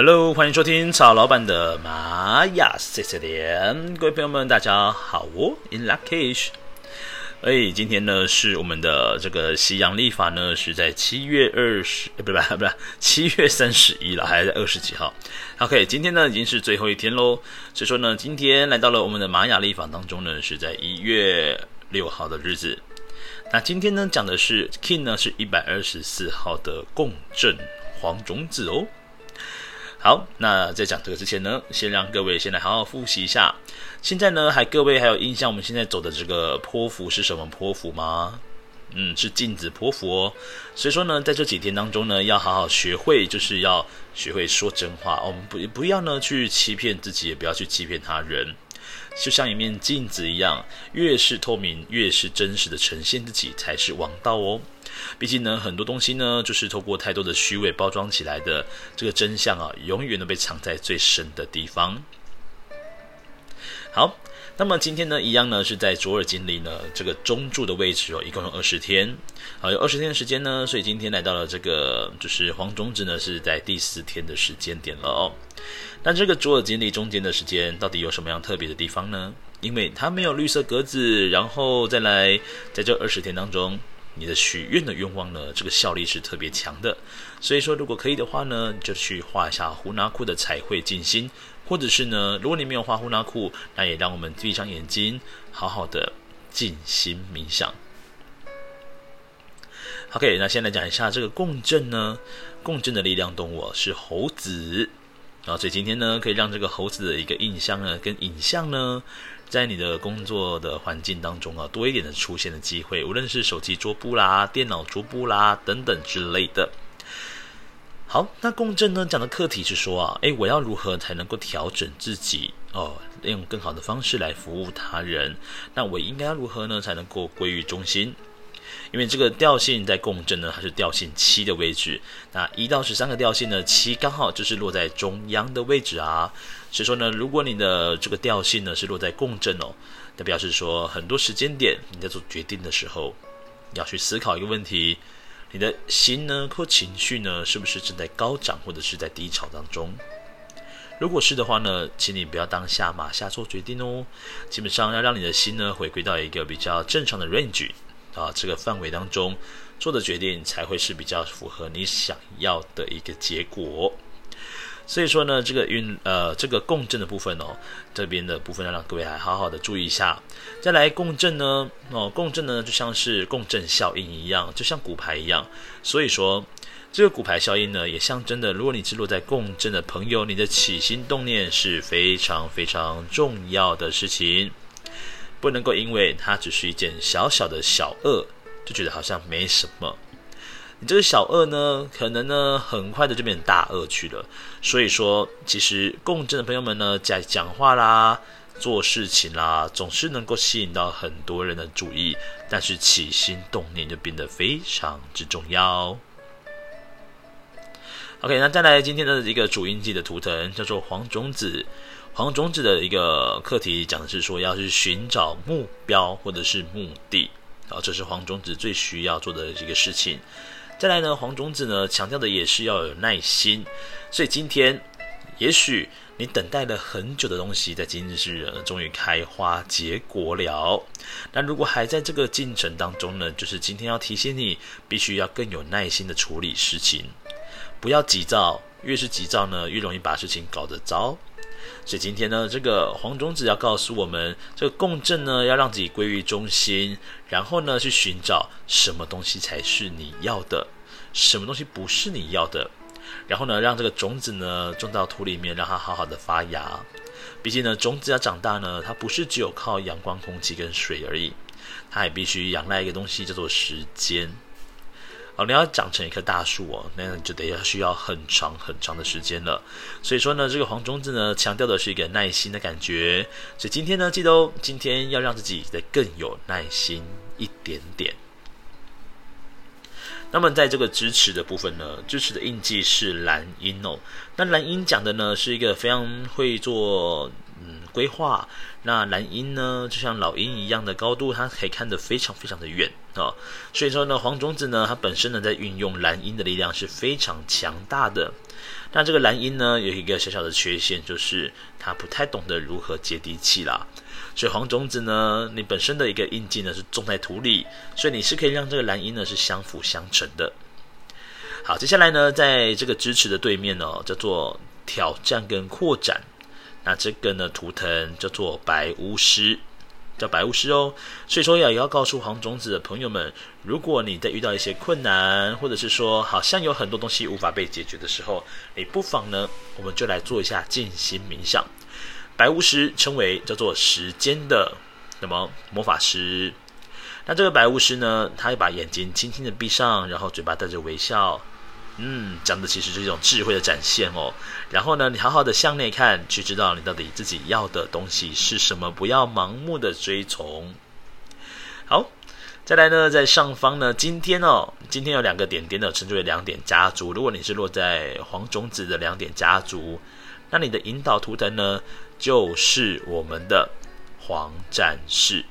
Hello，欢迎收听曹老板的玛雅 C C 点，各位朋友们，大家好哦，In Lak'ech。哎，今天呢是我们的这个西洋历法呢是在七月二十，不是不不，七月三十一了，还是在二十几号？OK，今天呢已经是最后一天喽，所以说呢，今天来到了我们的玛雅历法当中呢，是在一月六号的日子。那今天呢讲的是 King 呢是一百二十四号的共振黄种子哦。好，那在讲这个之前呢，先让各位先来好好复习一下。现在呢，还各位还有印象我们现在走的这个坡幅是什么坡幅吗？嗯，是镜子波符哦。所以说呢，在这几天当中呢，要好好学会，就是要学会说真话。我们不不要呢去欺骗自己，也不要去欺骗他人。就像一面镜子一样，越是透明，越是真实的呈现自己，才是王道哦。毕竟呢，很多东西呢，就是透过太多的虚伪包装起来的。这个真相啊，永远都被藏在最深的地方。好，那么今天呢，一样呢，是在卓尔金历呢这个中柱的位置哦，一共有二十天，好，有二十天的时间呢，所以今天来到了这个就是黄种子呢，是在第四天的时间点了哦。那这个卓尔金历中间的时间到底有什么样特别的地方呢？因为它没有绿色格子，然后再来在这二十天当中。你的许愿的愿望呢，这个效力是特别强的，所以说如果可以的话呢，就去画一下胡纳库的彩绘静心，或者是呢，如果你没有画胡纳库，那也让我们闭上眼睛，好好的静心冥想。OK，那先来讲一下这个共振呢，共振的力量动物是猴子，然后所以今天呢，可以让这个猴子的一个印象呢，跟影像呢。在你的工作的环境当中啊，多一点的出现的机会，无论是手机桌布啦、电脑桌布啦等等之类的。好，那共振呢讲的课题是说啊，诶，我要如何才能够调整自己哦，用更好的方式来服务他人？那我应该要如何呢才能够归于中心？因为这个调性在共振呢，它是调性七的位置。那一到十三个调性呢，七刚好就是落在中央的位置啊。所以说呢，如果你的这个调性呢是落在共振哦，那表示说很多时间点你在做决定的时候，要去思考一个问题：你的心呢或情绪呢是不是正在高涨或者是在低潮当中？如果是的话呢，请你不要当下马下做决定哦。基本上要让你的心呢回归到一个比较正常的 range。啊，这个范围当中做的决定才会是比较符合你想要的一个结果。所以说呢，这个运呃这个共振的部分哦，这边的部分要让各位还好好的注意一下。再来共振呢，哦共振呢就像是共振效应一样，就像骨牌一样。所以说这个骨牌效应呢，也象征的，如果你是落在共振的朋友，你的起心动念是非常非常重要的事情。不能够因为它只是一件小小的小恶，就觉得好像没什么。你这个小恶呢，可能呢很快的就变大恶去了。所以说，其实共振的朋友们呢，在讲话啦、做事情啦，总是能够吸引到很多人的注意，但是起心动念就变得非常之重要。OK，那再来今天的一个主印记的图腾叫做黄种子。黄种子的一个课题讲的是说，要去寻找目标或者是目的，啊，这是黄种子最需要做的一个事情。再来呢，黄种子呢强调的也是要有耐心，所以今天也许你等待了很久的东西，在今日是终于开花结果了。那如果还在这个进程当中呢，就是今天要提醒你，必须要更有耐心的处理事情，不要急躁，越是急躁呢，越容易把事情搞得糟。所以今天呢，这个黄种子要告诉我们，这个共振呢，要让自己归于中心，然后呢，去寻找什么东西才是你要的，什么东西不是你要的，然后呢，让这个种子呢种到土里面，让它好好的发芽。毕竟呢，种子要长大呢，它不是只有靠阳光、空气跟水而已，它还必须仰赖一个东西叫做时间。哦，你要长成一棵大树哦，那你就得要需要很长很长的时间了。所以说呢，这个黄种子呢，强调的是一个耐心的感觉。所以今天呢，记得哦，今天要让自己再更有耐心一点点。那么在这个支持的部分呢，支持的印记是蓝音哦。那蓝音讲的呢，是一个非常会做。规划。那蓝鹰呢，就像老鹰一样的高度，它可以看得非常非常的远啊、哦。所以说呢，黄种子呢，它本身呢，在运用蓝鹰的力量是非常强大的。那这个蓝鹰呢，有一个小小的缺陷，就是它不太懂得如何接地气啦。所以黄种子呢，你本身的一个印记呢是种在土里，所以你是可以让这个蓝鹰呢是相辅相成的。好，接下来呢，在这个支持的对面哦，叫做挑战跟扩展。那这个呢，图腾叫做白巫师，叫白巫师哦。所以说要也要告诉黄种子的朋友们，如果你在遇到一些困难，或者是说好像有很多东西无法被解决的时候，你不妨呢，我们就来做一下静心冥想。白巫师称为叫做时间的什么魔法师？那这个白巫师呢，他会把眼睛轻轻的闭上，然后嘴巴带着微笑，嗯，讲的其实是一种智慧的展现哦。然后呢，你好好的向内看，去知道你到底自己要的东西是什么，不要盲目的追从。好，再来呢，在上方呢，今天哦，今天有两个点点的，称之为两点家族。如果你是落在黄种子的两点家族，那你的引导图腾呢，就是我们的黄战士。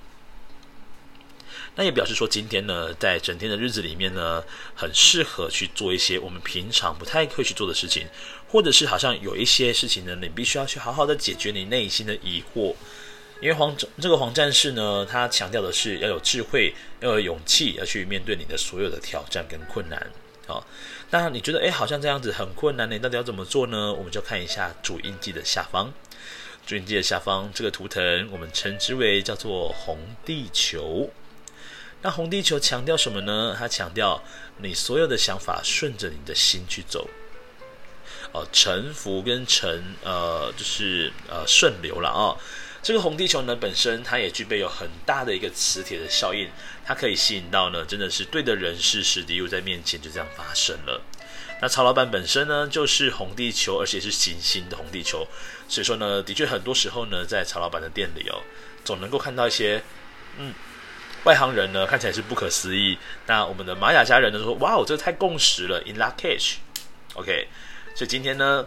那也表示说，今天呢，在整天的日子里面呢，很适合去做一些我们平常不太会去做的事情，或者是好像有一些事情呢，你必须要去好好的解决你内心的疑惑。因为黄这个黄战士呢，他强调的是要有智慧，要有勇气，要去面对你的所有的挑战跟困难。好，那你觉得，哎，好像这样子很困难，你到底要怎么做呢？我们就看一下主印记的下方。主印记的下方这个图腾，我们称之为叫做红地球。那红地球强调什么呢？它强调你所有的想法顺着你的心去走，哦，臣服跟臣，呃，就是呃顺流了啊、哦。这个红地球呢，本身它也具备有很大的一个磁铁的效应，它可以吸引到呢，真的是对的人事时地又在面前就这样发生了。那曹老板本身呢，就是红地球，而且是行星的红地球，所以说呢，的确很多时候呢，在曹老板的店里哦，总能够看到一些，嗯，外行人呢看起来是不可思议，那我们的玛雅家人呢说，哇哦，这个太共识了，in luckache，OK 所以今天呢。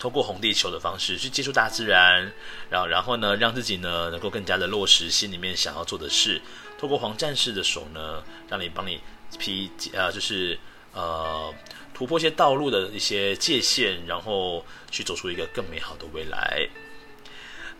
通过红地球的方式去接触大自然，然后然后呢，让自己呢能够更加的落实心里面想要做的事。透过黄战士的手呢，让你帮你劈呃，就是呃突破一些道路的一些界限，然后去走出一个更美好的未来。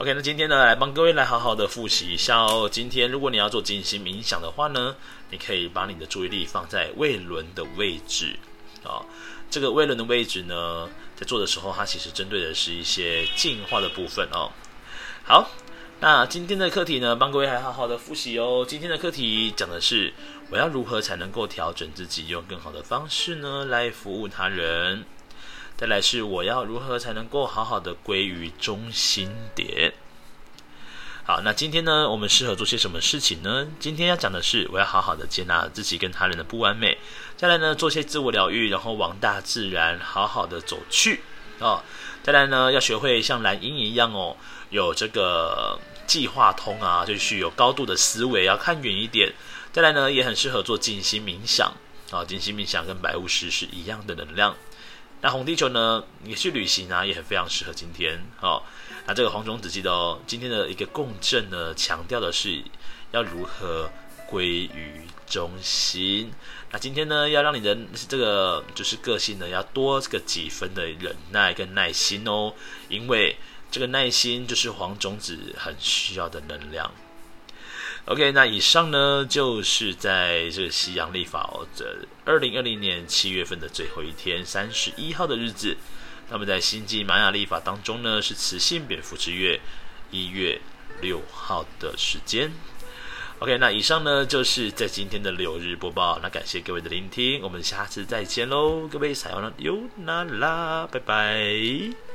OK，那今天呢，来帮各位来好好的复习一下哦。今天如果你要做静心冥想的话呢，你可以把你的注意力放在胃轮的位置啊。这个胃轮的位置呢，在做的时候，它其实针对的是一些进化的部分哦。好，那今天的课题呢，帮各位还好好的复习哦。今天的课题讲的是，我要如何才能够调整自己，用更好的方式呢来服务他人。再来是，我要如何才能够好好的归于中心点。好，那今天呢，我们适合做些什么事情呢？今天要讲的是，我要好好的接纳自己跟他人的不完美。再来呢，做些自我疗愈，然后往大自然好好的走去哦。再来呢，要学会像蓝鹰一样哦，有这个计划通啊，就是有高度的思维，要看远一点。再来呢，也很适合做静心冥想啊，静心冥想跟白巫师是一样的能量。那红地球呢，你去旅行啊，也很非常适合今天哦。那这个黄种子记得哦，今天的一个共振呢，强调的是要如何归于中心。那今天呢，要让你的这个就是个性呢，要多这个几分的忍耐跟耐心哦，因为这个耐心就是黄种子很需要的能量。OK，那以上呢，就是在这个西洋历法哦，这二零二零年七月份的最后一天，三十一号的日子。那么在星际玛雅历法当中呢，是雌性蝙蝠之月一月六号的时间。OK，那以上呢，就是在今天的六日播报。那感谢各位的聆听，我们下次再见喽，各位撒由那拉，拜拜。